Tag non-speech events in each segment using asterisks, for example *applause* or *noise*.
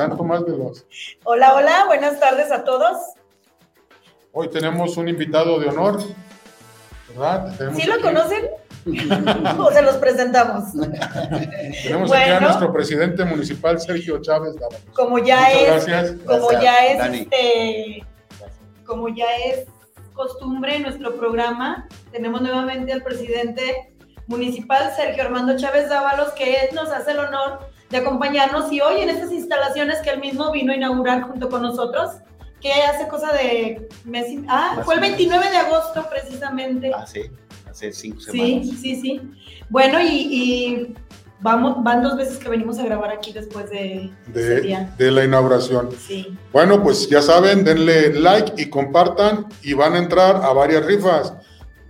santo más veloz. Hola, hola, buenas tardes a todos. Hoy tenemos un invitado de honor, ¿verdad? ¿Sí lo conocen? *laughs* *laughs* o se los presentamos. *laughs* Tenemos aquí a nuestro presidente municipal, Sergio Chávez Como ya es, como ya es este, como ya es costumbre en nuestro programa, tenemos nuevamente al presidente municipal, Sergio Armando Chávez Dávalos, que nos hace el honor de acompañarnos y hoy en estas instalaciones que él mismo vino a inaugurar junto con nosotros, que hace cosa de mes Ah, fue el 29 de agosto precisamente. Ah, sí, hace cinco semanas. Sí, sí, sí. Bueno, y, vamos, van dos veces que venimos a grabar aquí después de, de, de la inauguración. Sí. Bueno, pues ya saben, denle like y compartan y van a entrar a varias rifas.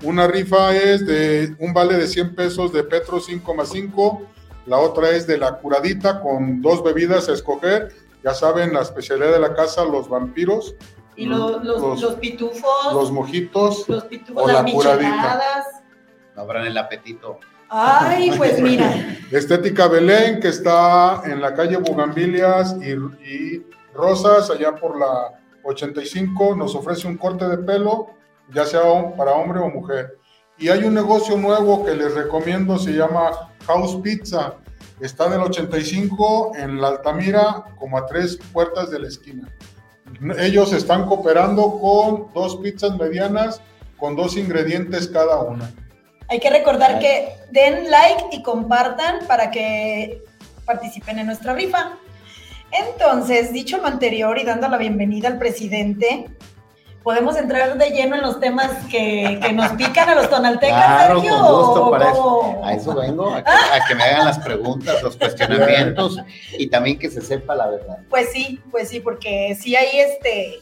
Una rifa es de un vale de 100 pesos de Petro 5,5. La otra es de la curadita con dos bebidas a escoger. Ya saben, la especialidad de la casa, los vampiros. Y los, los, pitufos. Los mojitos. Los pitufos, o las la curadita. Abran el apetito. Ay, *laughs* pues mira. Estética Belén, que está en la calle Bugambilias y, y Rosas, allá por la 85, nos ofrece un corte de pelo ya sea para hombre o mujer. Y hay un negocio nuevo que les recomiendo, se llama House Pizza. Está del 85 en la Altamira, como a tres puertas de la esquina. Ellos están cooperando con dos pizzas medianas con dos ingredientes cada una. Hay que recordar que den like y compartan para que participen en nuestra rifa. Entonces, dicho lo anterior y dando la bienvenida al presidente, podemos entrar de lleno en los temas que, que nos pican a los tonaltecas, claro, Con gusto, para eso, a eso vengo, a que, me hagan las preguntas, los cuestionamientos y también que se sepa la verdad. Pues sí, pues sí, porque sí hay este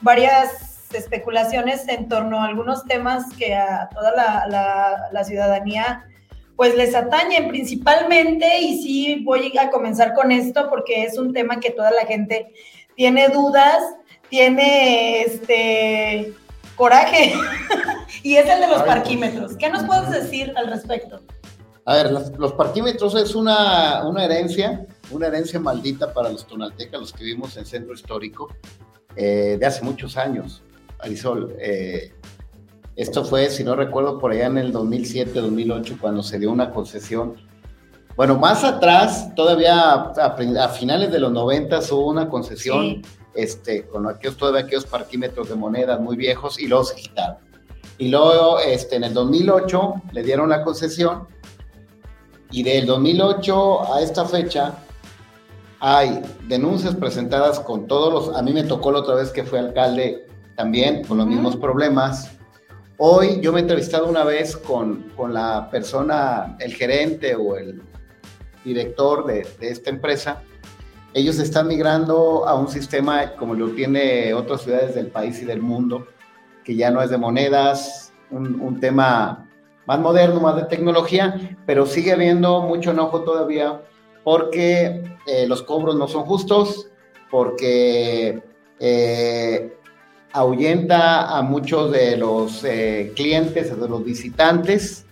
varias especulaciones en torno a algunos temas que a toda la, la, la ciudadanía pues les atañen principalmente. Y sí voy a comenzar con esto porque es un tema que toda la gente tiene dudas tiene este coraje *laughs* y es el de los parquímetros. ¿Qué nos puedes decir al respecto? A ver, los, parquímetros es una, herencia, una herencia maldita para los tonaltecas, los que vivimos en centro histórico, eh, de hace muchos años. Arisol, eh, esto fue, si no recuerdo, por allá en el 2007-2008, cuando se dio una concesión. Bueno, más atrás, todavía a, finales de los 90 hubo una concesión este, con aquellos, todavía aquellos parquímetros de monedas muy viejos y luego se quitaron. Y luego este, en el 2008 le dieron la concesión y del 2008 a esta fecha hay denuncias presentadas con todos los, a mí me tocó la otra vez que fue alcalde también con los mismos problemas. Hoy yo me he entrevistado una vez con, con la persona, el gerente o el director de, de esta empresa ellos están migrando a un sistema como lo tiene otras ciudades del país y del mundo, que ya no es de monedas, un, tema más moderno, más de tecnología, pero sigue habiendo mucho enojo todavía porque eh, los cobros no son justos, porque eh, ahuyenta a muchos de los eh, clientes, de los visitantes,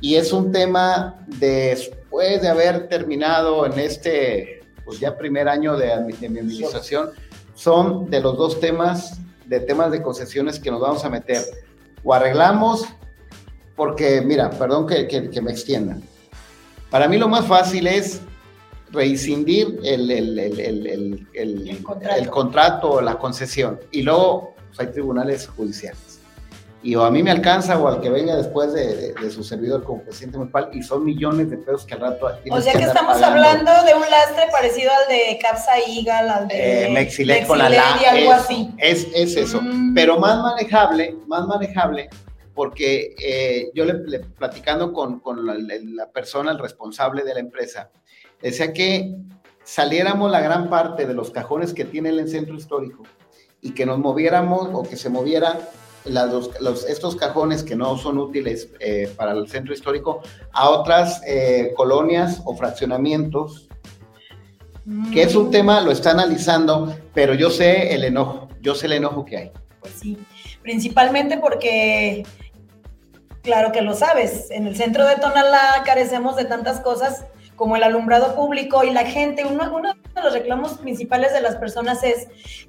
y es un tema después de haber terminado en este pues ya primer año de, de mi administración, son de los dos temas, de temas de concesiones que nos vamos a meter. O arreglamos, porque mira, perdón que, que, me extienda. Para mí lo más fácil es rescindir el, el, el, el contrato. contrato. la concesión. Y luego pues, hay tribunales judiciales y o a mí me alcanza o al que venga después de, su servidor como presidente municipal y son millones de pesos que al rato O sea que, estamos hablando de un lastre parecido al de Capsa Igal, al de eh, Mexilec con la algo así. Es, es eso, mm. pero más manejable, más manejable porque eh, yo le, platicando con, con la, la, persona, el responsable de la empresa, decía que saliéramos la gran parte de los cajones que tiene el centro histórico y que nos moviéramos o que se moviera los, estos cajones que no son útiles eh, para el centro histórico a otras eh, colonias o fraccionamientos, que es un tema, lo está analizando, pero yo sé el enojo, yo sé el enojo que hay. Pues sí, principalmente porque, claro que lo sabes, en el centro de Tonalá carecemos de tantas cosas como el alumbrado público y la gente, uno, uno de los reclamos principales de las personas es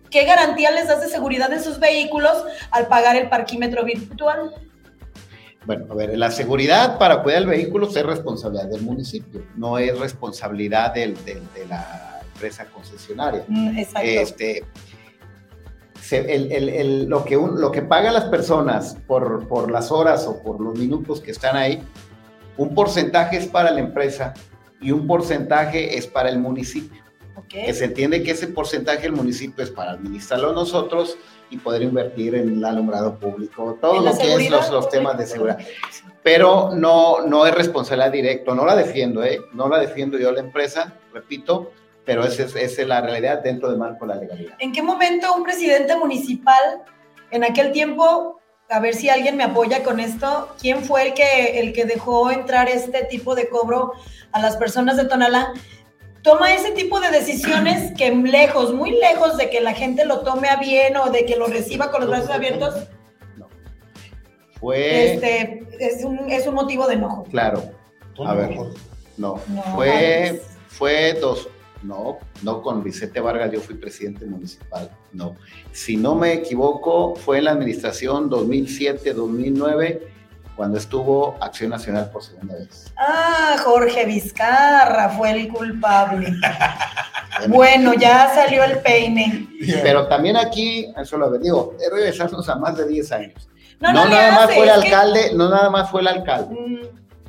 qué garantía les das de seguridad en sus vehículos al pagar el parquímetro virtual. Bueno, a ver, la seguridad para cuidar el vehículo es responsabilidad del municipio, no es responsabilidad del, del, de la empresa concesionaria. Mm, exacto. Este, se- el- el- el- lo, que un- lo que pagan las personas por, por las horas o por los minutos que están ahí, un porcentaje es para la empresa y un porcentaje es para el municipio. Ok. Que se entiende que ese porcentaje del municipio es para administrarlo nosotros y poder invertir en el alumbrado público, todo lo que es los, los temas de seguridad. Pero no, no es responsabilidad directa, no la defiendo, ¿eh? No la defiendo yo la empresa, repito, pero esa es, esa es la realidad dentro del marco de la legalidad. ¿En qué momento un presidente municipal, en aquel tiempo, a ver si alguien me apoya con esto, quién fue el que, el que dejó entrar este tipo de cobro a las personas de Tonalá? Toma ese tipo de decisiones que lejos, muy lejos de que la gente lo tome a bien o de que lo reciba con los brazos abiertos, No. Fue, este, es, un, es un motivo de enojo. claro, a ver, no, No, fue, fue dos, no, no con Vicente Vargas, yo fui presidente municipal, no. Si no me equivoco, fue en la administración 2007-2009, cuando estuvo Acción Nacional por segunda vez. Ah, Jorge Vizcarra fue el culpable. *laughs* Bueno, ya salió el peine. Pero también aquí, eso lo digo, es regresarnos a más de 10 años. No, No, no, le nada más fue el que- alcalde, no nada más fue el alcalde, Mm,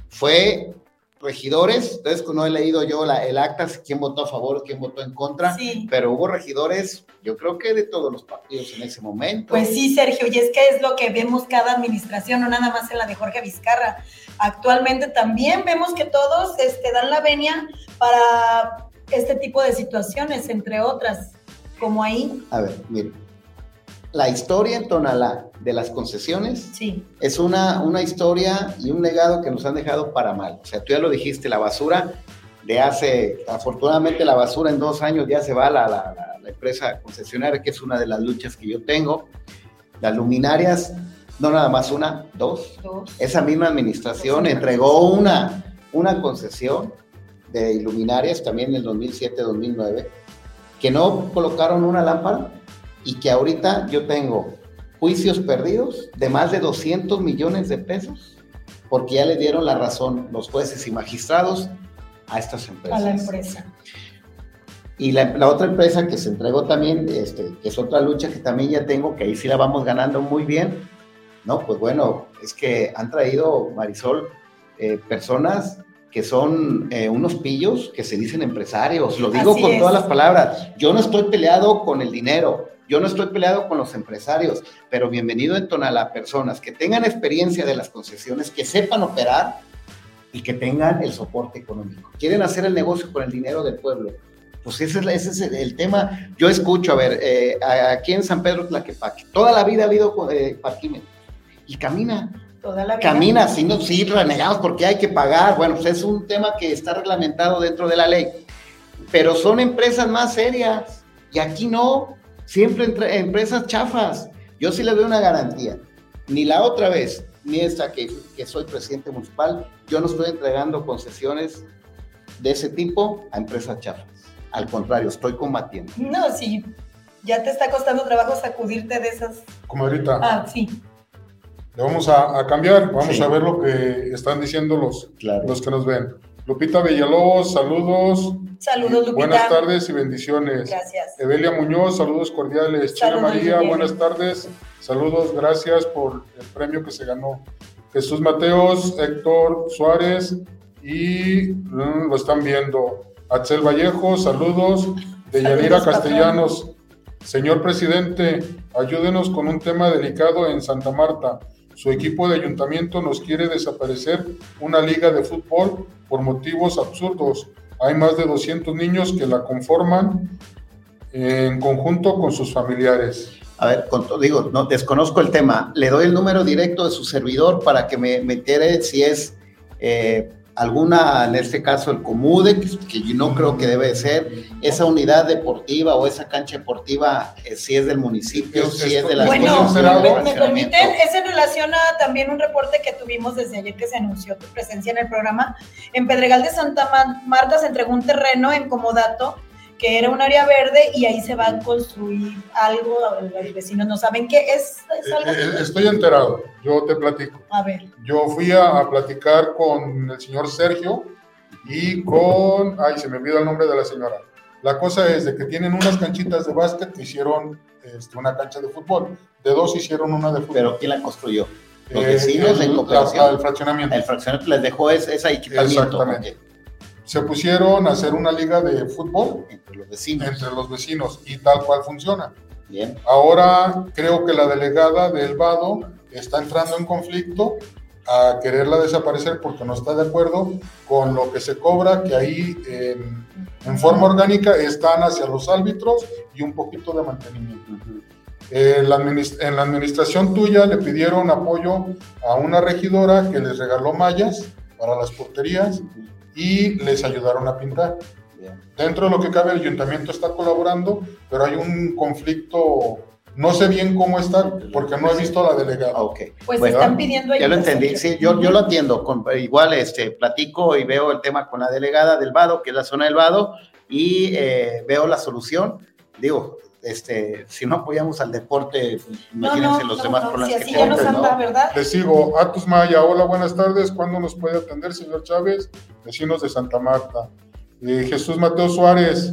fue regidores, entonces no he leído yo la, el acta, quién votó a favor, quién votó en contra, Sí. pero hubo regidores, yo creo que de todos los partidos en ese momento. Pues sí, Sergio, y es que es lo que vemos cada administración, no nada más en la de Jorge Vizcarra. Actualmente también vemos que todos este, dan la venia para este tipo de situaciones, entre otras, como ahí, A ver, mire, la historia en Tonalá de las concesiones sí. es una, una historia y un legado que nos han dejado para mal. O sea, tú ya lo dijiste, la basura de hace, afortunadamente la basura en dos años ya se va a la, la- empresa concesionaria, que es una de las luchas que yo tengo. Las luminarias, no nada más una, dos. Dos. Esa misma administración entregó una, una concesión de iluminarias también en el 2007-2009, que no colocaron una lámpara y que ahorita yo tengo juicios perdidos de más de 200 millones de pesos porque ya le dieron la razón los jueces y magistrados a estas a empresas. la empresa. Y la, la otra empresa que se entregó también, este, que es otra lucha que también ya tengo, que ahí sí la vamos ganando muy bien, ¿no? Pues bueno, es que han traído, Marisol, eh, personas que son eh, unos pillos que se dicen empresarios, lo digo Así con es. todas las palabras, yo no estoy peleado con el dinero, yo no estoy peleado con los empresarios, pero bienvenido en Tonalá, personas que tengan experiencia de las concesiones, que sepan operar y que tengan el soporte económico. Quieren hacer el negocio con el dinero del pueblo. Pues ese es, ese es el, tema. Yo escucho, a ver, eh, aquí en San Pedro Tlaquepaque, toda la vida ha habido eh, parquímetros y camina, Toda la vida. camina, si no, sí, renegamos porque hay que pagar. Bueno, pues es un tema que está reglamentado dentro de la ley, pero son empresas más serias y aquí no, siempre entre- empresas chafas. Yo sí les doy una garantía. Ni la otra vez, ni esta que, que soy presidente municipal, yo no estoy entregando concesiones de ese tipo a empresas chafas. Al contrario, estoy combatiendo. No, sí, ya te está costando trabajo sacudirte de esas. Comadrita, Ah, sí. le vamos a, a cambiar, vamos Sí. a ver lo que están diciendo los, Claro. los que nos ven. Lupita Villalobos, saludos. Saludos, Lupita. Buenas tardes y bendiciones. Gracias. Evelia Muñoz, saludos cordiales. China Saludos, María, buenas tardes. Saludos, gracias por el premio que se ganó. Jesús Mateos, Héctor Suárez y mm, lo están viendo. Axel Vallejo, saludos. De Yanira patrón. Castellanos. Señor presidente, ayúdenos con un tema delicado en Santa Marta. Su equipo de ayuntamiento nos quiere desaparecer una liga de fútbol por motivos absurdos. Hay más de 200 niños que la conforman en conjunto con sus familiares. A ver, digo, no desconozco el tema. Le doy el número directo de su servidor para que me, me si es eh, alguna, en este caso el Comude, que, yo no creo que debe de ser, esa unidad deportiva o esa cancha deportiva, eh, si es del municipio, si es de la... Bueno, me, me permiten, es en relación a también un reporte que tuvimos desde ayer que se anunció tu presencia en el programa. En Pedregal de Santa Marta se entregó un terreno en comodato que era un área verde y ahí se va a construir algo, los vecinos no saben qué es. Eh, eh, estoy enterado, yo te platico. A ver. Yo fui a, platicar con el señor Sergio y con, ay, se me olvida el nombre de la señora. La cosa es de que tienen unas canchitas de básquet que hicieron este, una cancha de fútbol, de dos hicieron una de fútbol. ¿Pero quién la construyó? Los vecinos eh, en cooperación. el fraccionamiento. El fraccionamiento les dejó ese, ese equipamiento. Exactamente se pusieron a hacer una liga de fútbol entre los vecinos, entre los vecinos y tal cual funciona. Bien. Ahora creo que la delegada del Vado está entrando en conflicto a quererla desaparecer porque no está de acuerdo con lo que se cobra, que ahí en, forma orgánica están hacia los árbitros y un poquito de mantenimiento. en la administración tuya le pidieron apoyo a una regidora que les regaló mallas para las porterías y les ayudaron a pintar. Dentro de lo que cabe, el ayuntamiento está colaborando, pero hay un conflicto, no sé bien cómo está, porque no he visto a la delegada. Ah, ok. Pues están pidiendo ayuda. Ya lo entendí, sí, yo, yo lo atiendo, con, igual este, platico y veo el tema con la delegada del Vado, que es la zona del Vado, y eh, veo la solución. Digo, este, si no apoyamos al deporte, pues, imagínense los demás problemas que tenemos. ¿verdad? Les sigo, Atus Maya, hola, buenas tardes, ¿cuándo nos puede atender, señor Chávez? Vecinos de Santa Marta. Eh, Jesús Mateo Suárez,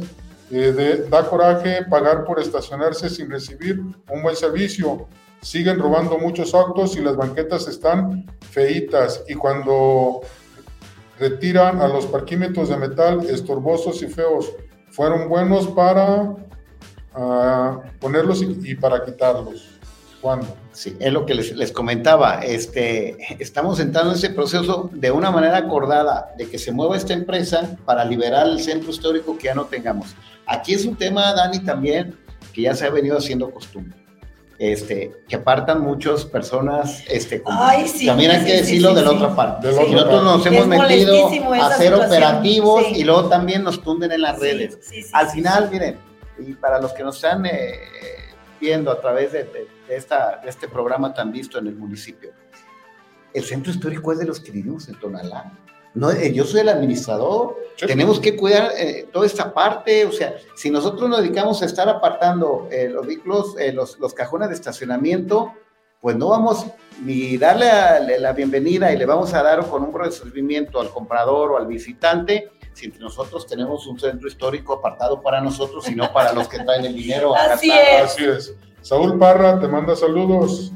eh, da coraje pagar por estacionarse sin recibir un buen servicio. Siguen robando muchos autos y las banquetas están feitas. Y cuando retiran a los parquímetros de metal estorbosos y feos, fueron buenos para ponerlos y, para quitarlos. ¿Cuándo? Sí, es lo que les, comentaba. Este, estamos entrando en ese proceso de una manera acordada de que se mueva esta empresa para liberar el centro histórico que ya no tengamos. Aquí es un tema, Dani, también que ya se ha venido haciendo costumbre. Este, que apartan muchas personas, este, también hay que decirlo de la otra parte. nosotros nos hemos metido a hacer operativos y luego también nos tunden en las redes. Al final, miren, y para los que nos están eh, viendo a través de, esta, de este programa tan visto en el municipio, el centro histórico es de los que vivimos en Tonalá. No, eh, yo soy el administrador, tenemos que cuidar eh, toda esta parte, o sea, si nosotros nos dedicamos a estar apartando los vehículos, los, los, cajones de estacionamiento, pues no vamos ni darle la bienvenida y le vamos a dar con un recibimiento al comprador o al visitante, si nosotros tenemos un centro histórico apartado para nosotros y no para los que traen el dinero *laughs* a Así es. Así es. Saúl Parra te manda saludos.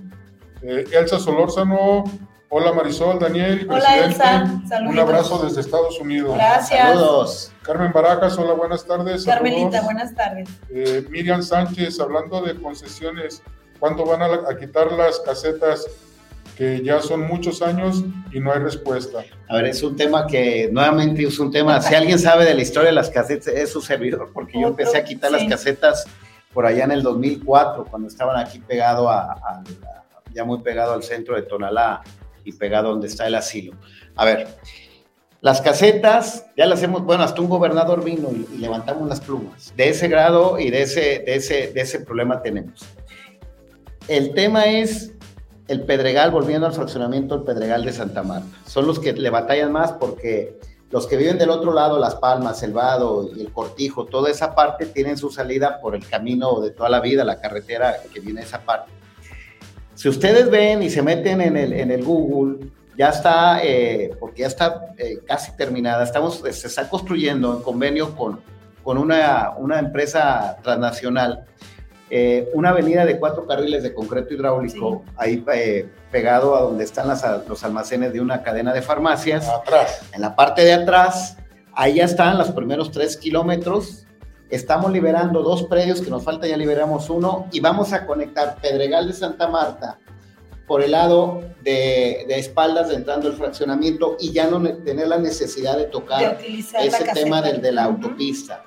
Eh, Elsa Solórzano, hola Marisol, Daniel, hola Elsa, un abrazo desde Estados Unidos. Gracias. Saludos. Carmen Barajas, hola, buenas tardes. Carmelita, buenas tardes. Eh, Miriam Sánchez, hablando de concesiones, ¿cuándo van a quitar las casetas que ya son muchos años y no hay respuesta. A ver, es un tema que nuevamente es un tema, si alguien sabe de la historia de las casetas, es su servidor, porque yo empecé a quitar las casetas por allá en el 2004, cuando estaban aquí pegado a, ya muy pegado al centro de Tonalá y pegado donde está el asilo. A ver, las casetas ya las hemos, bueno, hasta un gobernador vino y, levantamos las plumas. De ese grado y de ese, de ese, de ese problema tenemos. El tema es el Pedregal, volviendo al fraccionamiento, el Pedregal de Santa Marta. Son los que le batallan más porque los que viven del otro lado, Las Palmas, el Vado y el Cortijo, toda esa parte tienen su salida por el camino de toda la vida, la carretera que viene esa parte. Si ustedes ven y se meten en el, en el Google, ya está, eh, porque ya está eh, casi terminada, estamos, se está construyendo en convenio con, con una, una empresa transnacional eh, una avenida de cuatro carriles de concreto hidráulico, ahí eh, pegado a donde están los almacenes de una cadena de farmacias. Atrás. En la parte de atrás, ahí ya están los primeros tres kilómetros. Estamos liberando dos predios, que nos falta, ya liberamos uno, y vamos a conectar Pedregal de Santa Marta por el lado de, espaldas entrando el fraccionamiento y ya no tener la necesidad de tocar ese tema del, de la autopista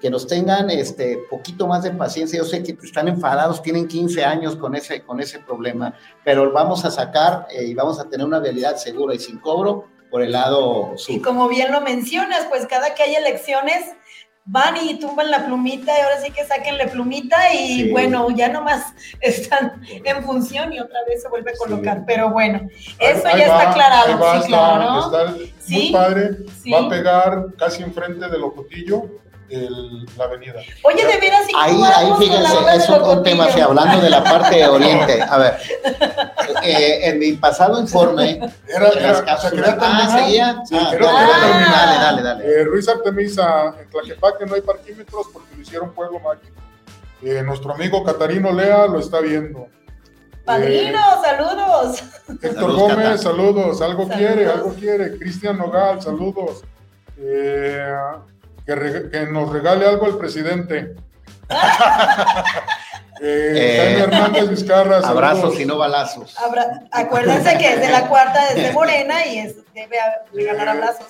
que nos tengan este poquito más de paciencia. Yo sé que están enfadados, tienen 15 años con ese, con ese problema, pero vamos a sacar eh, y vamos a tener una realidad segura y sin cobro por el lado sur. Y como bien lo mencionas, pues cada que hay elecciones van y tumban la plumita y ahora sí que saquenle plumita y Sí. bueno, ya nomás *laughs* están en función y otra vez se vuelve a colocar. Pero bueno, eso Ahí- ya está aclarado, va, sí, está- claro. está Sí, muy padre. Va a pegar casi enfrente de Locotillo el- la avenida. Oye, de veras, ¿y Ahí, ahí fíjense, es de un, un tema, hablando de la parte *laughs* oriente. A ver, eh, en mi pasado informe, Era, de las era- cápsulas. Ah, seguía. Sí, Ah, dale, terminar. dale, dale, dale, dale. Eh, Ruiz Artemisa, en Tlaquepaque no hay parquímetros porque lo hicieron pueblo mágico. Eh, nuestro amigo Catarino Lea lo está viendo. Padrino, saludos. Eh, Héctor Saludos, Gómez, Cata. saludos. Algo Saludos. quiere, algo quiere. Cristian Nogal, saludos. Eh, que, nos regale algo el presidente. *laughs* Eh, Eh, Jaime Hernández Vizcarra. Abrazos y no balazos. Abra- Acuérdense que es de la cuarta, desde Morena y es, debe regalar abrazos.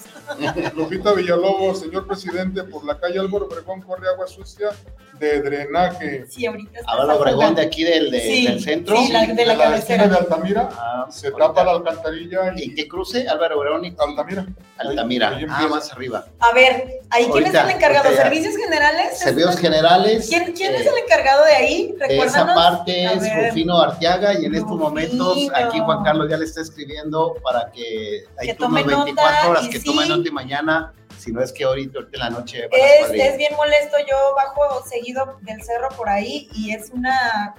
Lupita Villalobos, señor presidente, por la calle Álvaro Obregón corre agua sucia de drenaje. Sí, ahorita está Ahora Obregón de aquí del, de- Sí, del centro. sí, la- de la esquina cabecera. de Altamira, Ah, se ahorita. tapa la alcantarilla ¿Y y qué cruce? Álvaro Obregón y Altamira. Altamira. Ahí Ah, empieza. más arriba. A ver, ¿ahí quién es el encargado? ¿Servicios generales? Servicios generales. ¿Quién, quién es eh, el encargado de ahí? De esa parte es. Rufino Arteaga y en estos momentos aquí Juan Carlos ya le está escribiendo para que hay Que turnos tome nota 24 horas que sí. tome nota y mañana, si no es que ahorita, ahorita en la noche Es, es bien molesto, yo bajo seguido del cerro por ahí y es una...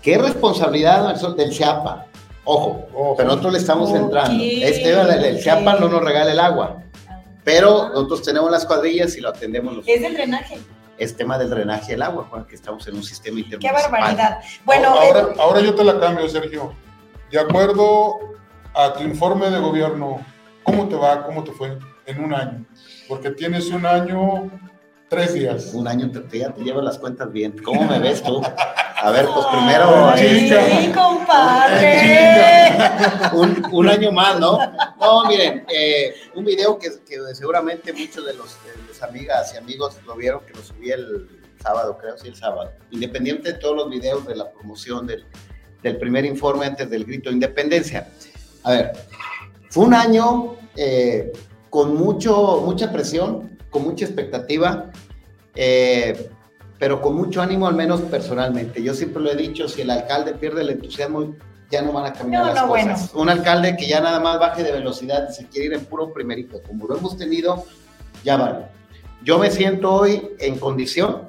¿Qué responsabilidad del CIAPA? Ojo, Ojo. pero nosotros le estamos entrando. Este del el CIAPA ok. no nos regala el agua, pero nosotros tenemos las cuadrillas y lo atendemos nosotros. Es del drenaje. Es tema del drenaje del agua, Juan, que estamos en un sistema Qué intermunicipal. barbaridad. Bueno, ahora, eh, ahora yo te la cambio, Sergio. De acuerdo a tu informe de gobierno, ¿cómo te va? ¿Cómo te fue en un año? Porque tienes un año, tres días. Un año te, te- ya te llevas las cuentas bien. ¿Cómo me ves tú? A ver, pues primero Ay, chica. sí, compadre. un, un año más, ¿no? No, miren, eh, un video que, que seguramente muchos de los, de los amigas y amigos lo vieron, que lo subí el sábado, creo, sí, el sábado. Independiente de todos los videos de la promoción del, del primer informe antes del grito de independencia. A ver, fue un año eh, con mucho, mucha presión, con mucha expectativa, eh, pero con mucho ánimo, al menos personalmente. Yo siempre lo he dicho, si el alcalde pierde el entusiasmo, ya no van a caminar No, las no, cosas. Un alcalde que ya nada más baje de velocidad y se quiere ir en puro primerito, como lo hemos tenido, ya vale. Yo me siento hoy en condición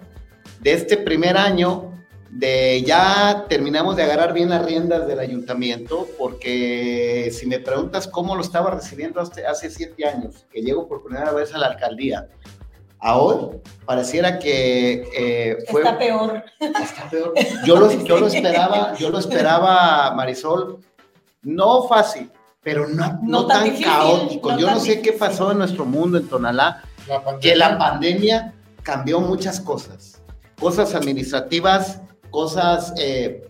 de este primer año de ya terminamos de agarrar bien las riendas del ayuntamiento, porque si me preguntas cómo lo estaba recibiendo hace, hace siete años, que llego por primera vez a la alcaldía, a hoy pareciera que eh, fue Está peor. está peor. Yo lo, yo lo esperaba, yo lo esperaba, Marisol, no fácil, pero no, no, No tan difícil, caótico. no yo tan no sé qué difícil. pasó en nuestro mundo, en Tonalá, La que la pandemia cambió muchas cosas, cosas administrativas, cosas eh,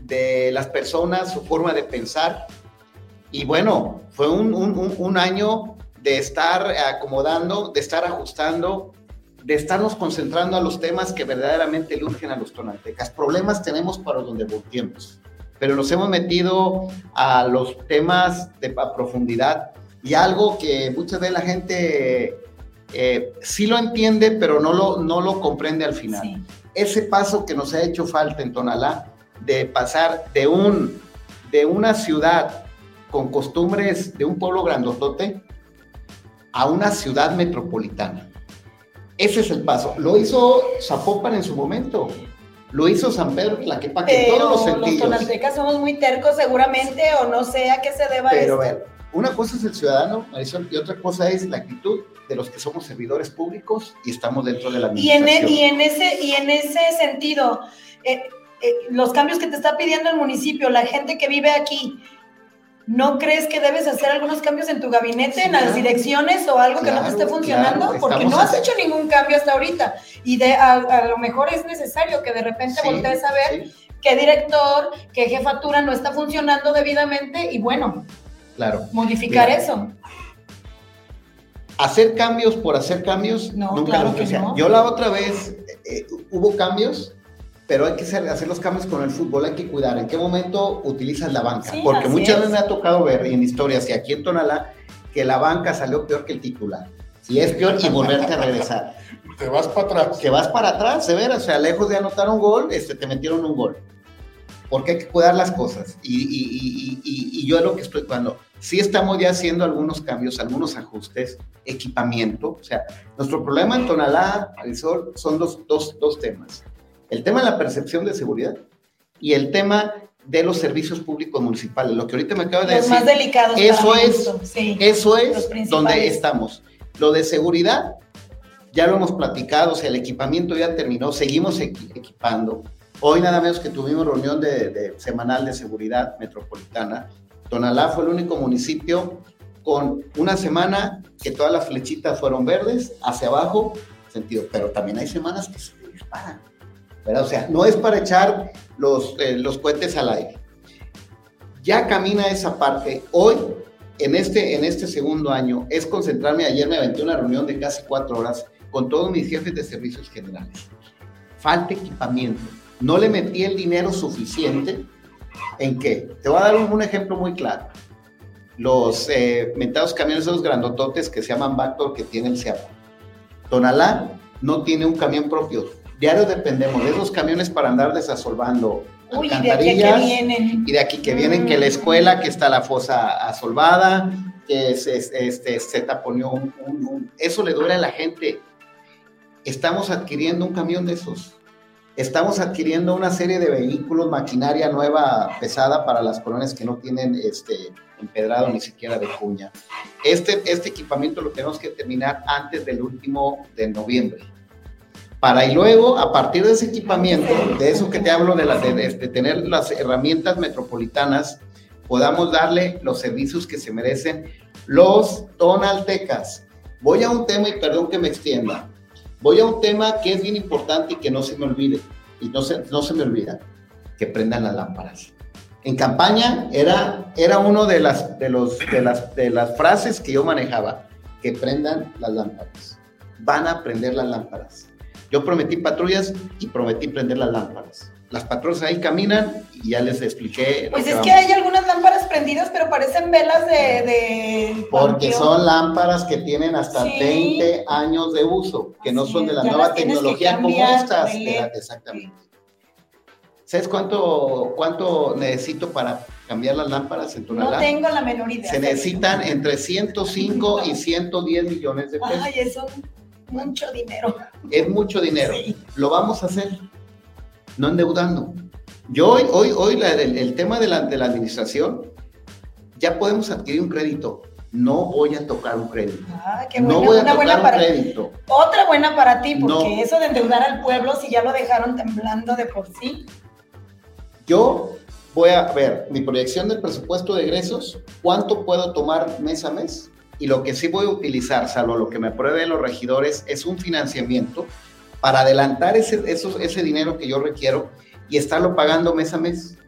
de las personas, su forma de pensar. Y bueno, fue un, un- un- año de estar acomodando, de estar ajustando, de estarnos concentrando a los temas que verdaderamente urgen a los tonaltecas. Problemas tenemos para donde volteemos, pero nos hemos metido a los temas de profundidad y algo que muchas veces la gente eh, sí lo entiende, pero no lo, no lo comprende al final. Sí. Ese paso que nos ha hecho falta en Tonalá, de pasar de, un, de una ciudad con costumbres de un pueblo grandotote a una ciudad metropolitana. Ese es el paso. Lo hizo Zapopan en su momento. Lo hizo San Pedro Tlaquepaque en Pero todos los los sentidos. tonaltecas somos muy tercos seguramente o no sé a qué se deba Pero a esto. ver, una cosa es el ciudadano, Marisol, y otra cosa es la actitud de los que somos servidores públicos y estamos dentro de la Y en, e- administración. y en ese, y en ese sentido, eh, eh, los cambios que te está pidiendo el municipio, la gente que vive aquí, ¿no crees que debes hacer algunos cambios en tu gabinete, Sí, en las direcciones o algo que no te esté funcionando? claro, Porque no has hecho ningún cambio hasta ahorita. Y de, a, a lo mejor es necesario que de repente Sí, voltees a ver sí, qué director, qué jefatura no está funcionando debidamente y bueno, claro. modificar Mira, eso. hacer cambios por hacer cambios, No, nunca claro los que hacía. no. Yo la otra vez eh, hubo cambios pero hay que hacer, hacer, los cambios con el fútbol, hay que cuidar en qué momento utilizas la banca, Sí, porque muchas es. veces me ha tocado ver en historias y aquí en Tonalá que la banca salió peor que el titular. Y es peor y volverte a regresar. Te vas para atrás. Que vas para atrás, de veras, o sea, lejos de anotar un gol, este, te metieron un gol. Porque hay que cuidar las cosas. Y, y, y, y, yo lo que estoy cuando sí estamos ya haciendo algunos cambios, algunos ajustes, equipamiento. O sea, nuestro problema en Tonalá, Marisol, son dos, dos, dos temas. El tema de la percepción de seguridad y el tema de los servicios públicos municipales. Lo que ahorita me acaba de Los decir. más delicados. Eso es, sí. Eso es donde estamos. Lo de seguridad, ya lo hemos platicado, o sea, el equipamiento ya terminó, seguimos equi- equipando. Hoy nada menos que tuvimos reunión de, de semanal de seguridad metropolitana. Tonalá fue el único municipio con una semana que todas las flechitas fueron verdes, hacia abajo, sentido, pero también hay semanas que se disparan. ¿verdad? O sea, no es para echar los, eh, los cohetes al aire. Ya camina esa parte. Hoy en este, en este segundo año es concentrarme. Ayer me aventé una reunión de casi cuatro horas con todos mis jefes de servicios generales. Falta equipamiento. No le metí el dinero suficiente en qué. Te voy a dar un, un ejemplo muy claro. Los eh, mentados camiones, esos grandototes que se llaman Bactor, que tiene el CEAPA. Tonalá no tiene un camión propio. Diario dependemos de esos camiones para andar desasolvando Uy, de aquí que alcantarillas vienen. y de aquí que vienen, que la escuela, que está la fosa asolvada, que se, este, se taponeó un, un- un- Eso le duele a la gente. Estamos adquiriendo un camión de esos. Estamos adquiriendo una serie de vehículos, maquinaria nueva, pesada para las colonias que no tienen este empedrado ni siquiera de cuña. Este, este equipamiento lo tenemos que terminar antes del último de noviembre. Para y luego, a partir de ese equipamiento, de eso que te hablo, de, la, de, de- de tener las herramientas metropolitanas, podamos darle los servicios que se merecen los tonaltecas. Voy a un tema, y perdón que me extienda, voy a un tema que es bien importante y que no se me olvide, y no se, no se me olvida, que prendan las lámparas. En campaña era, era uno de las, de, los, de, las, de las frases que yo manejaba, que prendan las lámparas. Van a prender las lámparas. Yo prometí patrullas y prometí prender las lámparas. Las patrullas ahí caminan y ya les expliqué. Pues es que a hay algunas lámparas prendidas, pero parecen velas de. de Porque panteón. son lámparas que tienen hasta Sí. 20 años de uso, que no Así son de es, la nueva que tecnología como cambiar estas. el LED. Exactamente. ¿Sabes cuánto, cuánto necesito para cambiar las lámparas en No Tonalá? tengo la menor idea. Se necesitan entre 105 y 110 millones de pesos. Ay, es un- mucho dinero. Es mucho dinero. Sí. Lo vamos a hacer, no endeudando. Yo hoy, hoy, hoy la- el, el tema de la, de la administración, ya podemos adquirir un crédito. No voy a tocar un crédito. Ah, qué no voy a una tocar buena un para crédito. Otra buena para ti, porque No. eso de endeudar al pueblo, si ya lo dejaron temblando de por sí. Yo voy a ver mi proyección del presupuesto de egresos, cuánto puedo tomar mes a mes y lo que sí voy a utilizar, salvo lo que me aprueben los regidores, es un financiamiento para adelantar ese, esos- ese dinero que yo requiero y estarlo pagando mes a mes.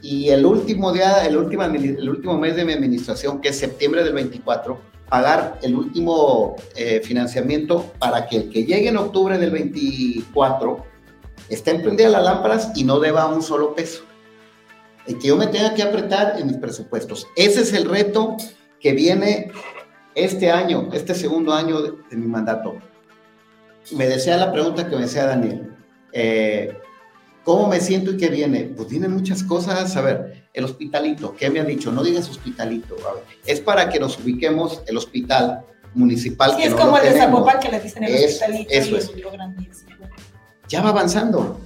Y el último día, el último, el último mes de mi administración, que es septiembre del 24, pagar el último eh, financiamiento para que el que llegue en octubre del 24 estén prendidas las lámparas y no deba un solo peso. Y que yo me tenga que apretar en mis presupuestos. Ese es el reto que viene este año, este segundo año de mi mandato. Me decía la pregunta que me decía Daniel. eh, ¿Cómo me siento y qué viene? Pues vienen muchas cosas. A ver, el hospitalito, ¿qué me han dicho? No digas hospitalito. a ver, es para que nos ubiquemos el hospital municipal. Sí, que es no como el de. Zapopan que le dicen el Es- hospitalito eso y es. Ya va avanzando.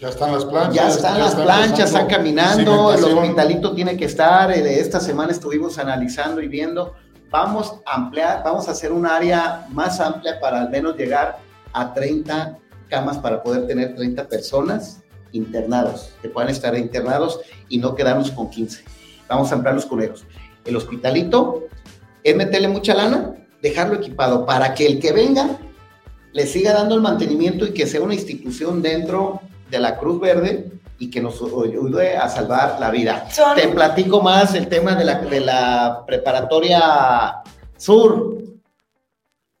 Ya están las planchas. Ya están las planchas, están caminando, el hospitalito tiene que estar, eh, esta semana estuvimos analizando y viendo, vamos a ampliar, vamos a hacer un área más amplia para al menos llegar a 30 camas para poder tener 30 personas internados, que puedan estar internados y no quedarnos con 15. Vamos a ampliar los culeros. El hospitalito es meterle mucha lana, dejarlo equipado para que el que venga le siga dando el mantenimiento y que sea una institución dentro de la Cruz Verde y que nos ayude a salvar la vida. Son, Te platico más el tema de la, de la preparatoria sur.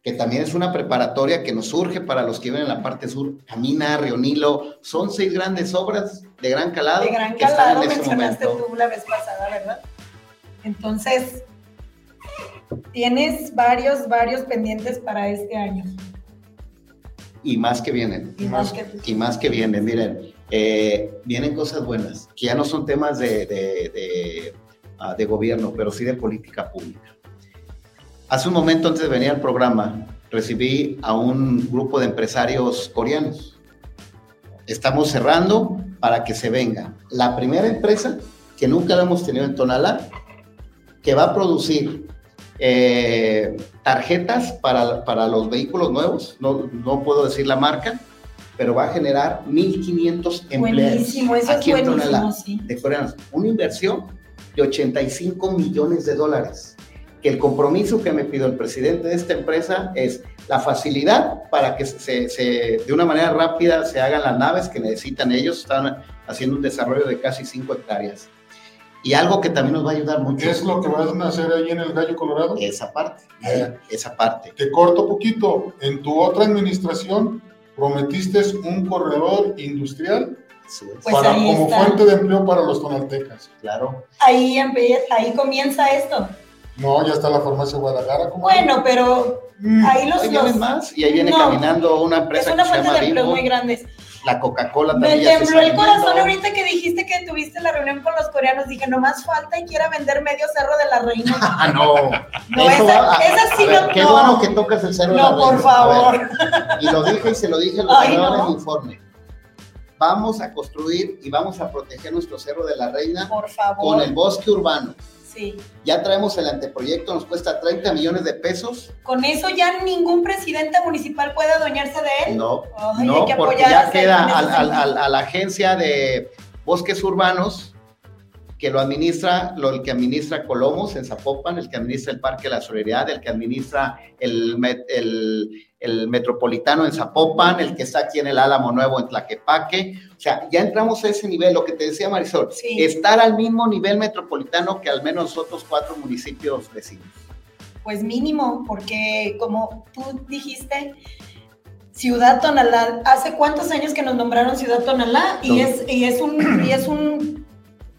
que también es una preparatoria que nos surge para los que viven en la parte sur, Camina, Río Nilo, son seis grandes obras de gran calado. De gran que están calado en mencionaste tú la vez pasada, ¿verdad? Entonces, tienes varios, varios pendientes para este año. Y más que vienen. Y más que y más que vienen, miren, eh, vienen cosas buenas, que ya no son temas de, de, de, ah, de gobierno, pero sí de política pública. Hace un momento antes de venir al programa, recibí a un grupo de empresarios coreanos. Estamos cerrando para que se venga la primera empresa que nunca la hemos tenido en Tonalá, que va a producir eh, tarjetas para, para, los vehículos nuevos, no, no, puedo decir la marca, pero va a generar 1.500 empleos buenísimo, eso aquí es en Tonalá sí. de coreanos. Una inversión de 85 millones de dólares. Que el compromiso que me pidió el presidente de esta empresa es la facilidad para que se, se, de una manera rápida se hagan las naves que necesitan ellos. Están haciendo un desarrollo de casi 5 hectáreas. Y algo que también nos va a ayudar mucho. ¿Qué es lo que van a hacer ahí en el Gallo Colorado? Esa parte, ahí, esa parte. Te corto poquito. En tu otra administración prometiste un corredor industrial Sí, Pues para, ahí como está. fuente de empleo para los tonaltecas. claro. Ahí, empe- ahí comienza esto. No, ya está la farmacia Guadalajara. ¿cómo? Bueno, pero Mm, ahí los... Ahí los- más y ahí viene No, caminando una es empresa una que se fuente llama de empleos Bimbo. muy grandes. La Coca-Cola Me también. se tembló el corazón ahorita que dijiste que tuviste la reunión con los coreanos. Dije, nomás falta y quiera vender medio cerro de la reina. *laughs* Ah, no. No, Eso esa, va- a- esa sí ver, no. Qué no. bueno que tocas el cerro de No, la por reina. A favor. y lo dije y se lo dije a los ganadores no. en el informe. Vamos a construir y vamos a proteger nuestro cerro de la reina Por favor. con el bosque urbano. Sí. Ya traemos el anteproyecto, nos cuesta 30 millones de pesos. Con eso ya ningún presidente municipal puede adueñarse de él. No, Ay, no, hay que porque ya queda al- a la agencia de bosques urbanos que lo administra, lo, el que administra Colomos en Zapopan, el que administra el Parque de la Solidaridad, el que administra el, el, el Metropolitano en Zapopan, el que está aquí en el Álamo Nuevo en Tlaquepaque. O sea, ya entramos a ese nivel, lo que te decía Marisol, Sí. estar al mismo nivel metropolitano que al menos otros cuatro municipios vecinos. Pues mínimo, porque como tú dijiste, Ciudad Tonalá, ¿hace cuántos años que nos nombraron Ciudad Tonalá? Y No. es, y es un, y es un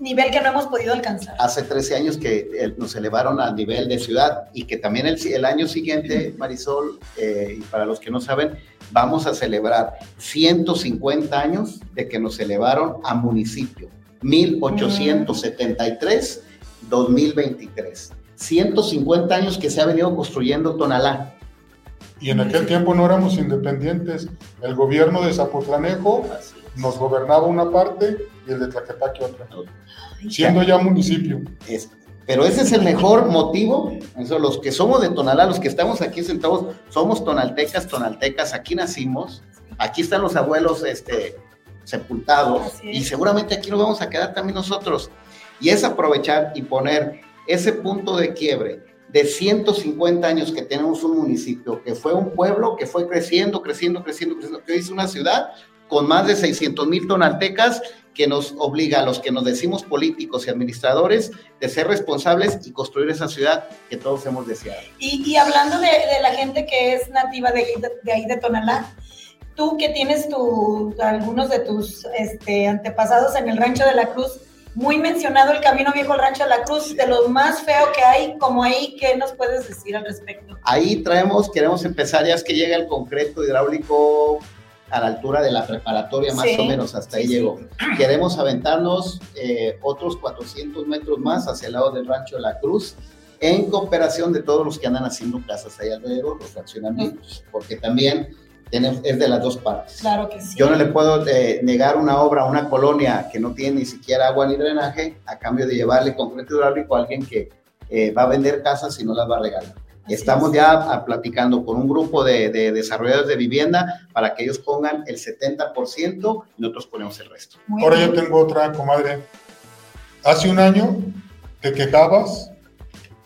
nivel que no hemos podido alcanzar. hace 13 años que eh, nos elevaron al nivel de ciudad y que también el, el año siguiente, Marisol, eh, y para los que no saben, vamos a celebrar 150 años de que nos elevaron a municipio, 1873-2023. 150 años que se ha venido construyendo Tonalá. Y en aquel tiempo no éramos independientes. El gobierno de Zapotlanejo nos gobernaba una parte y el de Tlaquepaque otra. Siendo ya municipio. Es- pero ese es el mejor motivo. Eso, los que somos de Tonalá, los que estamos aquí sentados, somos tonaltecas, tonaltecas, aquí nacimos, aquí están los abuelos este, sepultados y seguramente aquí nos vamos a quedar también nosotros. Y es aprovechar y poner ese punto de quiebre de 150 años que tenemos un municipio, que fue un pueblo que fue creciendo, creciendo, creciendo, creciendo, que hoy es una ciudad con más de 600 mil tonaltecas que nos obliga a los que nos decimos políticos y administradores de ser responsables y construir esa ciudad que todos hemos deseado. Y, y hablando de, de la gente que es nativa de, ahí de- de ahí de Tonalá, tú que tienes tu, algunos de tus este, antepasados en el Rancho de la Cruz, muy mencionado el Camino Viejo al Rancho de la Cruz, de lo más feo que hay, como ahí, ¿qué nos puedes decir al respecto? Ahí traemos, queremos empezar ya es que llega el concreto hidráulico a la altura de la preparatoria, más Sí, o menos, hasta ahí llegó. Queremos aventarnos eh, otros 400 metros más hacia el lado del rancho de la Cruz, en cooperación de todos los que andan haciendo casas ahí alrededor, los fraccionamientos, porque también tenemos- es de las dos partes. Claro que sí. Yo no le puedo eh, negar una obra a una colonia que no tiene ni siquiera agua ni drenaje a cambio de llevarle concreto hidráulico a alguien que eh, va a vender casas y no las va a regalar. Así Estamos es. ya ah, platicando con un grupo de, de desarrolladores de vivienda para que ellos pongan el 70% y nosotros ponemos el resto. Muy Ahora bien. yo tengo otra, comadre. Hace un año te quejabas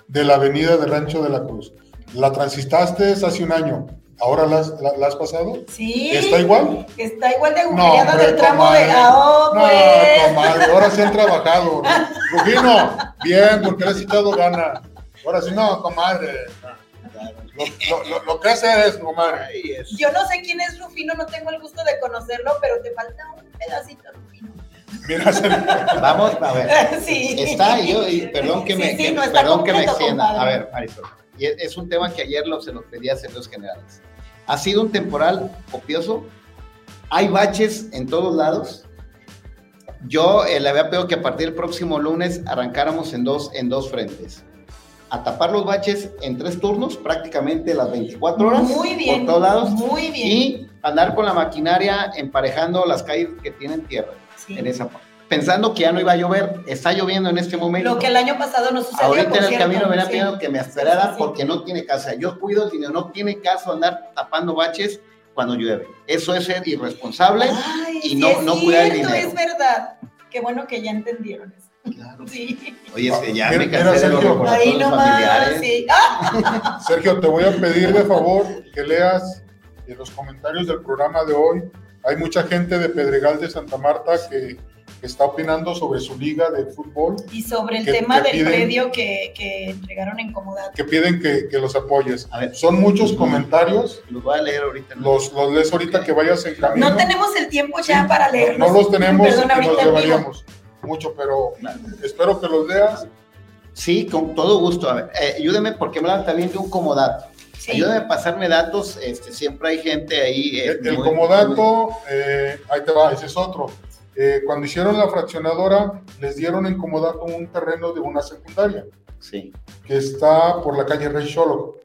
de la avenida de Rancho de la Cruz. La transitaste hace un año. ¿Ahora la has, la- la has pasado? Sí. ¿Está igual? Está igual de No, agujereada hombre, del tramo comadre. de... Ah, oh, No, pues. comadre, ahora sí han trabajado. *laughs* Rufino, bien, porque le has echado gana. Ahora sí, no, comadre. Lo, lo, lo que hace es, comadre. Yo no sé quién es Rufino, no tengo el gusto de conocerlo, pero te falta un pedacito, Rufino. Mira, *laughs* Vamos a ver. *laughs* Sí. Está, yo, y perdón que me, Sí, sí, no perdón que me extienda. A ver, Marisol. Y es, un tema que ayer lo, se los pedí a secretarios generales. Ha sido un temporal copioso. Hay baches en todos lados. Yo eh, le había pedido que a partir del próximo lunes arrancáramos en dos, en dos frentes. A tapar los baches en tres turnos, prácticamente las 24 horas. Muy bien. Por todos lados. Muy bien. Y andar con la maquinaria emparejando las calles que tienen tierra Sí. en esa parte. Pensando que ya no iba a llover, está lloviendo en este momento. Lo que el año pasado no sucedió. Ahorita por en el cierto, camino venía sí. que me esperara Sí, porque no tiene casa. Yo cuido el dinero, no tiene caso andar tapando baches cuando llueve. Eso es ser irresponsable. Ay, y sí no- no cuidar el dinero. Es verdad. Qué bueno que ya entendieron eso. Sí. Oye, es que ya Mira, me mira, cansé de los Sergio. Ahí nomás, familiares. sí. ¡Ah! *laughs* Sergio, te voy a pedir de favor que leas en los comentarios del programa de hoy. Hay mucha gente de Pedregal de Santa Marta que, que está opinando sobre su liga de fútbol, Y sobre el Que- tema que del piden- predio que, que entregaron en comodato. que piden que, que los apoyes. A ver. Son muchos comentarios, Los voy a leer ahorita. ¿no? los, los lees ahorita que vayas en camino. No tenemos el tiempo ya Sí, para no, leerlos. no los tenemos Perdón, y nos mucho, pero espero que los leas. Sí, con todo gusto. A ver, eh, ayúdeme porque me hablan también de un comodato. Sí. Ayúdame a pasarme datos. Este, siempre hay gente ahí. eh, El, el muy- comodato, eh, ahí te va, ese es otro. Eh, cuando hicieron la fraccionadora, les dieron en comodato un terreno de una secundaria. Sí. que está por la calle Rey Cholo.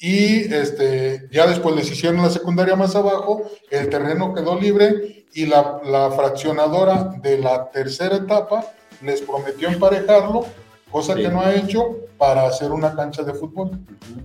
Y este, ya después les hicieron la secundaria más abajo, el terreno quedó libre y la, la fraccionadora de la tercera etapa les prometió emparejarlo, cosa Sí. que no ha hecho para hacer una cancha de fútbol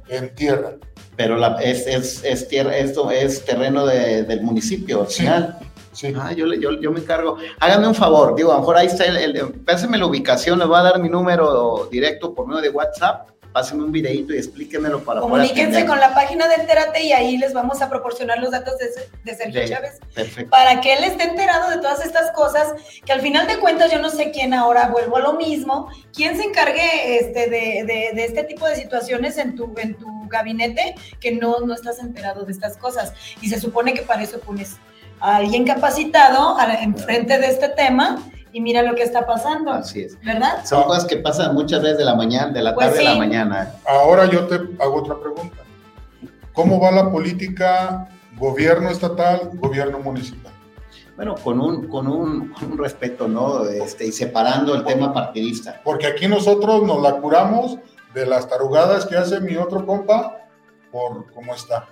en tierra. Pero la, es, es, es, tierra, esto es terreno de- del municipio al Sí. final. Sí. Ah, yo, le- yo, yo me encargo. Hágame un favor, digo, a lo mejor ahí está el, el- páseme la ubicación, le voy a dar mi número directo por medio de WhatsApp, pásenme un videito y explíquenmelo para Comuníquense con la página de Entérate y ahí les vamos a proporcionar los datos de, de Sergio Sí. Chávez Perfecto. para que él esté enterado de todas estas cosas, que al final de cuentas yo no sé quién ahora, vuelvo a lo mismo, quién se encargue este, de, de- de este tipo de situaciones en tu, en tu gabinete, que no, no estás enterado de estas cosas. Y se supone que para eso pones a alguien capacitado enfrente de este tema y mira lo que está pasando, Así es. ¿verdad? Son cosas que pasan muchas veces de la mañana, de la Pues tarde a la sí. mañana. Ahora yo te hago otra pregunta. ¿Cómo va la política gobierno estatal, gobierno municipal? Bueno, con un, con un, con un respeto, ¿no? Este, y separando el tema partidista. Porque aquí nosotros nos la curamos de las tarugadas que hace mi otro compa por cómo está.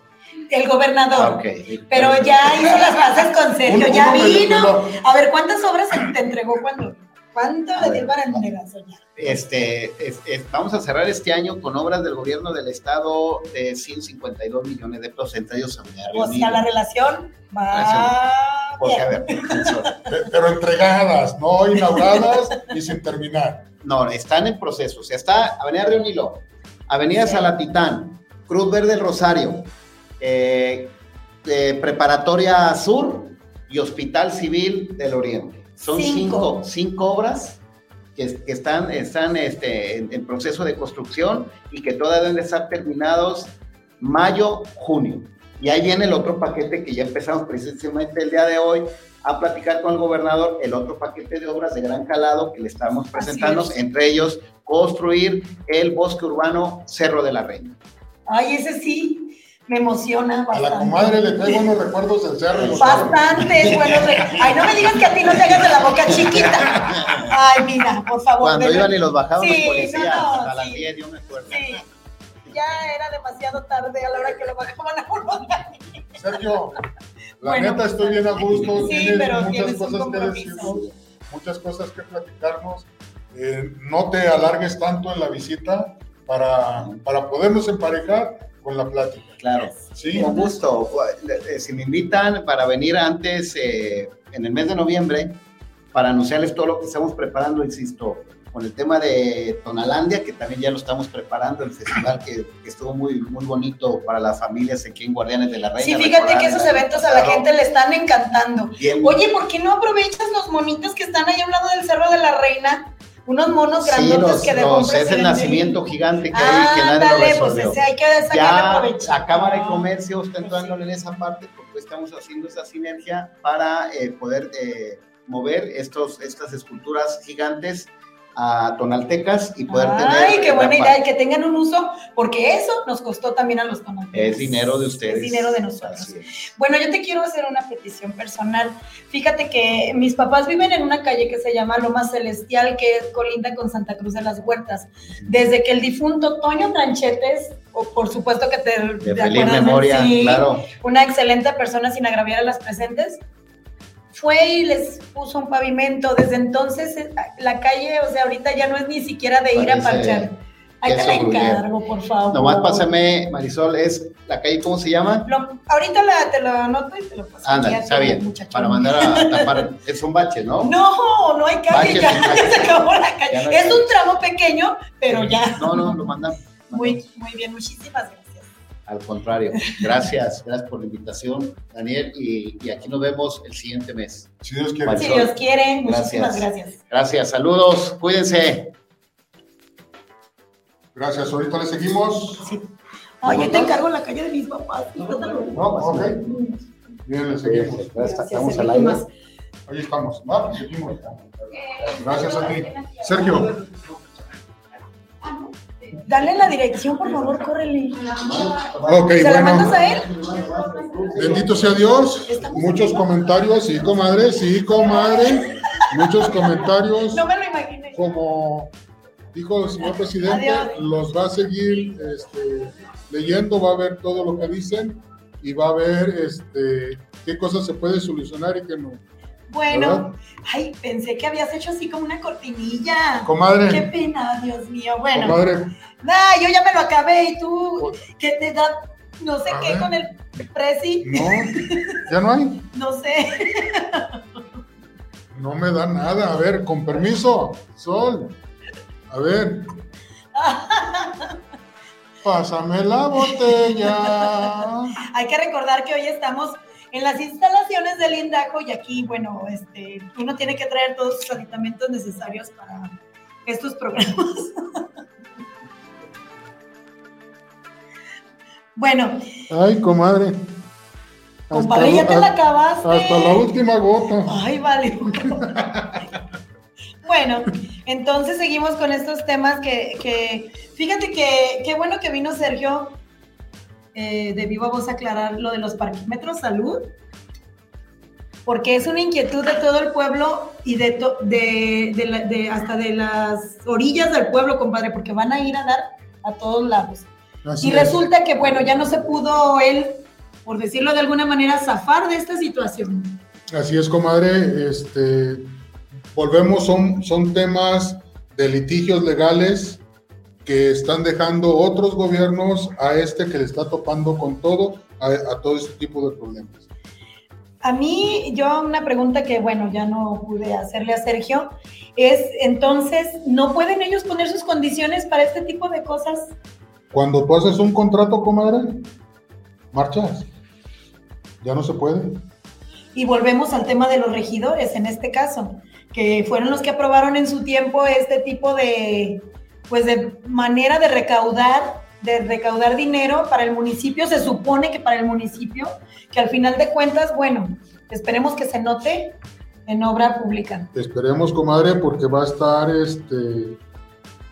El gobernador. Ah. Pero ya hizo las paces con Sergio, Uno- ya uno vino. A ver, ¿cuántas obras te entregó cuando? ¿Cuánto le dio para ya? Este, es- es- vamos a cerrar este año con obras del gobierno del estado de 152 millones de pesos, entre ellos O sea, la relación va Porque, a ver, Pe- Pero entregadas, no inauguradas y sin terminar. no, están en proceso. O sea, está Avenida Río Nilo, Avenida Sí. Salatitán, Cruz Verde del Rosario, eh, eh, Preparatoria Sur y Hospital Civil del Oriente. Son Cinco. cinco, cinco obras que, que están, están este, en, en proceso de construcción y que todavía deben de estar terminados mayo, junio. Y ahí viene el otro paquete que ya empezamos precisamente el día de hoy a platicar con el gobernador, el otro paquete de obras de gran calado que le estamos presentando, es. entre ellos construir el bosque urbano Cerro de la Reina. Ay, ese sí, me emociona A bastante. la comadre le traigo unos recuerdos del cerro. los Bastante, bueno, ay, no me digas que a ti no te hagas de la boca chiquita. Ay, mira, por favor. Cuando iban y los bajaban Sí, los policías no, no, a las sí. 10, yo me acuerdo. Sí, ya era demasiado tarde a la hora que lo bajaban a uno. Sergio, la Bueno, neta estoy bien a gusto. sí, tienes pero muchas tienes un cosas que decirnos, muchas cosas que platicarnos. Eh, no te alargues tanto en la visita para, para podernos emparejar con la plática. Claro. Sí, Con gusto. Eh, Si me invitan para venir antes, eh, en el mes de noviembre, para anunciarles todo lo que estamos preparando, insisto, con el tema de Tonalandia, que también ya lo estamos preparando, el festival que, que estuvo muy, muy bonito para las familias aquí en Guardianes de la Reina. Sí, fíjate que esos eventos a la gente le están encantando. Bien, Oye, ¿por qué no aprovechas los monitos que están ahí a un lado del Cerro de la Reina unos monos Sí, grandotes los- que un los- es el nacimiento gigante que hay que nadie lo Ándale, pues resolvió. ese hay que Ya la Cámara de No. Comercio está Pues entrando en esa parte porque estamos haciendo esa sinergia para eh, poder eh, mover estos, estas esculturas gigantes a tonaltecas y poder tener... Ay, qué buena idea, y que tengan un uso, porque eso nos costó también a los tonaltecas. Es dinero de ustedes. Es dinero de nosotros. Bueno, yo te quiero hacer una petición personal. Fíjate que mis papás viven en una calle que se llama Loma Celestial, que es colinda con Santa Cruz de las Huertas. Desde que el difunto Toño Tranchetes, o por supuesto que te, De te feliz memoria, Sí, claro. una excelente persona sin agraviar a las presentes, fue y les puso un pavimento. Desde entonces eh, la calle, o sea, ahorita ya no es ni siquiera de ir a parchar. Ahí te la encargo, por favor. Nomás pásame, Marisol, es la calle, ¿cómo se llama? Lo- ahorita la- te lo anoto y te lo paso. Ándale, está bien. muchachón. Para mandar a *laughs* tapar. Es un bache, ¿no? No, no hay calle, Baches, ya, *laughs* se acabó la calle. No es calle. un tramo pequeño, pero ya. No, no, lo mandamos. Muy, muy bien, muchísimas gracias. Al contrario, gracias, gracias por la invitación, Daniel, y, y aquí nos vemos el siguiente mes. Si Dios quiere. Si Dios quiere, muchísimas Gracias. gracias. Gracias, saludos, cuídense. Gracias. Ahorita le seguimos. Oye, te encargo la calle de mis papás. No, ok. Bien, le seguimos. Gracias, estamos al aire. Ahí estamos. Va, seguimos. Gracias a ti. Sergio. Dale la dirección, por favor, córrele. Ok, ¿Se la mandas a él? Bendito sea Dios. Muchos comentarios. Sí, comadre. Sí, comadre. Muchos comentarios. No me lo imaginé. Como dijo el señor presidente, Adiós. los va a seguir este, leyendo, va a ver todo lo que dicen y va a ver este, qué cosas se puede solucionar y qué no. Bueno, ¿Verdad? ay, pensé que habías hecho así como una cortinilla. Qué Comadre, pena, Dios mío. Bueno, comadre, nah, yo ya me lo acabé y tú, Pues- que te da no sé A qué ver. con el presi, no, ya no hay. *laughs* no sé. No me da nada. A ver, con permiso, Sol. A ver. *laughs* Pásame la botella. Hay que recordar que hoy estamos en las instalaciones del Indaco y aquí, bueno, este, uno tiene que traer todos sus aditamentos necesarios para estos programas. *laughs* bueno, Ay, comadre. compadre, ya te la acabaste. hasta la última gota. Ay, vale. bueno, entonces seguimos con estos temas que, que fíjate que qué bueno que vino Sergio eh, de viva voz aclarar lo de los parquímetros salud, porque es una inquietud de todo el pueblo y de, to- de, de la- de- hasta de las orillas del pueblo, compadre, porque van a ir a dar a todos lados. Así Y es. resulta que, bueno, ya no se pudo él, por decirlo de alguna manera, zafar de esta situación. Así es, comadre. Este, volvemos, son, son temas de litigios legales que están dejando otros gobiernos a este que le está topando con todo, a, a todo este tipo de problemas. A mí, yo una pregunta que, bueno, ya no pude hacerle a Sergio, es entonces, ¿no pueden ellos poner sus condiciones para este tipo de cosas? Cuando tú haces un contrato, comadre, marchas. Ya no se puede. Y volvemos al tema de los regidores, en este caso, que fueron los que aprobaron en su tiempo este tipo de, pues, de manera de recaudar, de recaudar dinero para el municipio. Se supone que para el municipio, que al final de cuentas, bueno, esperemos que se note en obra pública. Esperemos, comadre, porque va a estar este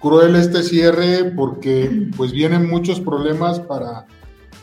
cruel este cierre, porque *clears throat* pues vienen muchos problemas para,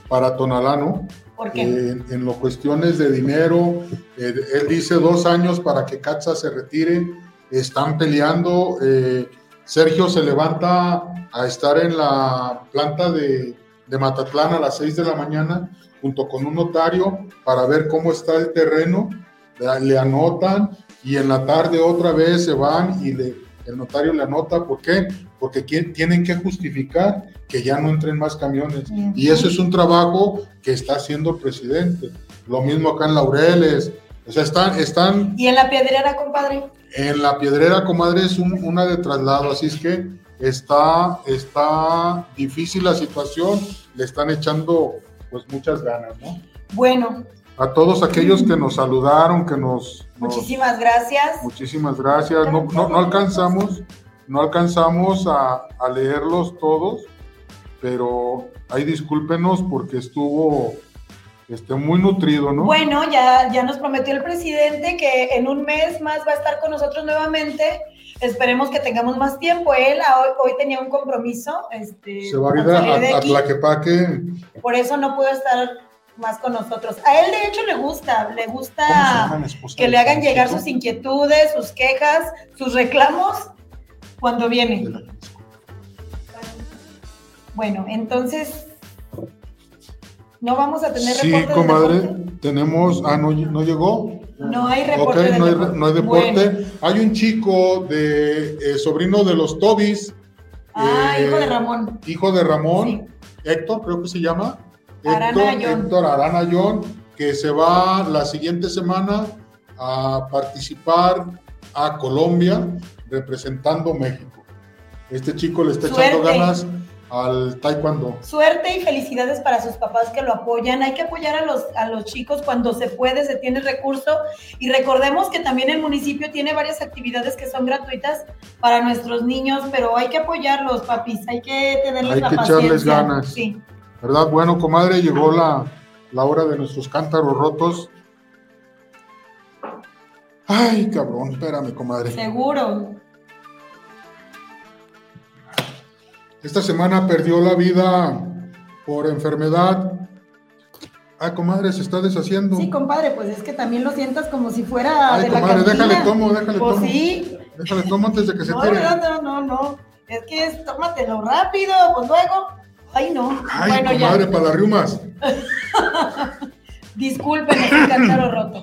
para Tonalá, ¿no? Porque en, en lo cuestiones de dinero. eh, él dice dos años para que Katza se retire. Están peleando. eh, Sergio se levanta a estar en la planta de, de Matatlán a las 6 de la mañana junto con un notario para ver cómo está el terreno. Le, anotan y en la tarde otra vez se van y le, el notario le anota. ¿Por qué? Porque tienen que justificar que ya no entren más camiones. Y eso es un trabajo que está haciendo el presidente. Lo mismo acá en Laureles. O sea, están, están ¿Y en la piedrera, compadre? En la piedrera, comadre, es un- una de traslado. Así es que está, está difícil la situación. Le están echando pues muchas ganas, ¿no? Bueno, A todos aquellos que nos saludaron, que nos... nos- muchísimas gracias. muchísimas gracias. No, no, no alcanzamos. no alcanzamos a, a leerlos todos, pero ahí discúlpenos porque estuvo este, muy nutrido, ¿no? Bueno, ya, ya nos prometió el presidente que en un mes más va a estar con nosotros nuevamente. Esperemos que tengamos más tiempo. Él hoy, hoy tenía un compromiso. Este, Se va a ir a, a. Tlaquepaque. Por eso no pudo estar más con nosotros. A él, de hecho, le gusta, le ¿Cómo se gusta que le hagan llegar sus inquietudes, sus quejas, sus reclamos cuando viene. Bueno, entonces no vamos a tener Sí, reporte de comadre, deporte? tenemos. Ah, no, no llegó. No hay reporte de no hay, deporte. no hay deporte. Bueno. Hay un chico de eh, sobrino de los Tobis, Ah, Eh, hijo de Ramón. hijo de Ramón, Sí. Héctor, creo que se llama. Arana Héctor, Arana Ayón, que se va la siguiente semana a participar a Colombia representando México. Este chico le está echando ganas al taekwondo. Suerte y felicidades para sus papás que lo apoyan. Hay que apoyar a los, a los chicos cuando se puede, se tiene recurso. Y recordemos que también el municipio tiene varias actividades que son gratuitas para nuestros niños, pero hay que apoyarlos, papis. Hay que tenerles Hay la que paciencia. echarles ganas. Sí. ¿Verdad? Bueno, comadre, llegó la, la hora de nuestros cántaros rotos. Ay, cabrón, espérame, comadre. Seguro. Esta semana perdió la vida por enfermedad. Ay, comadre, se está deshaciendo. Sí, compadre, pues es que también lo sientas como si fuera Ay, de la comadre, cantina. déjale tomo, déjale Pues tomo. sí. Déjale tomo antes de que se No, tire. no, no, no, no. Es que es, tómatelo rápido, pues luego. Ay, no. Ay, bueno, comadre, ya. para las riumas. *laughs* Disculpen, es un cántaro roto.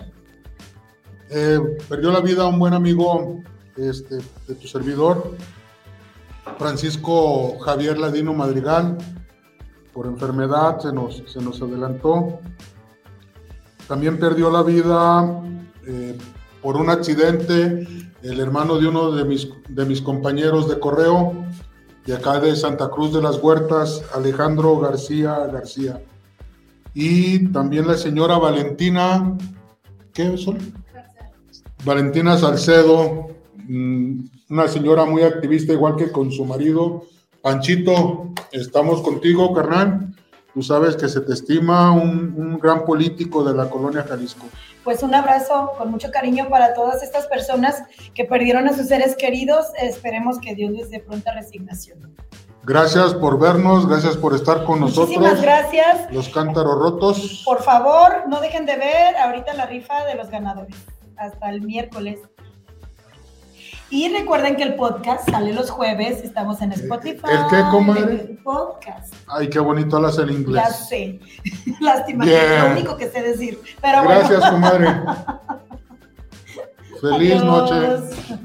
Eh, perdió la vida un buen amigo este, de tu servidor, Francisco Javier Ladino Madrigal, por enfermedad se nos, se nos adelantó. También perdió la vida eh, por un accidente el hermano de uno de mis, de mis compañeros de correo, de acá de Santa Cruz de las Huertas, Alejandro García García. Y también la señora Valentina, ¿qué son? Valentina Salcedo, mm, una señora muy activista, igual que con su marido. Panchito, estamos contigo, carnal. Tú sabes que se te estima un, un gran político de la colonia Jalisco. Pues un abrazo con mucho cariño para todas estas personas que perdieron a sus seres queridos. Esperemos que Dios les dé pronta resignación. Gracias por vernos, gracias por estar con Muchísimas nosotros. gracias. Los cántaros rotos. Por favor, no dejen de ver ahorita la rifa de los ganadores. Hasta el miércoles. Y recuerden que el podcast sale los jueves. Estamos en Spotify. ¿El qué, comadre? El podcast. Ay, qué bonito hablas el Ya inglés. sé. *laughs* Lástima, es lo único que sé decir. Pero Gracias, bueno. comadre. *laughs* Feliz Adiós. noche.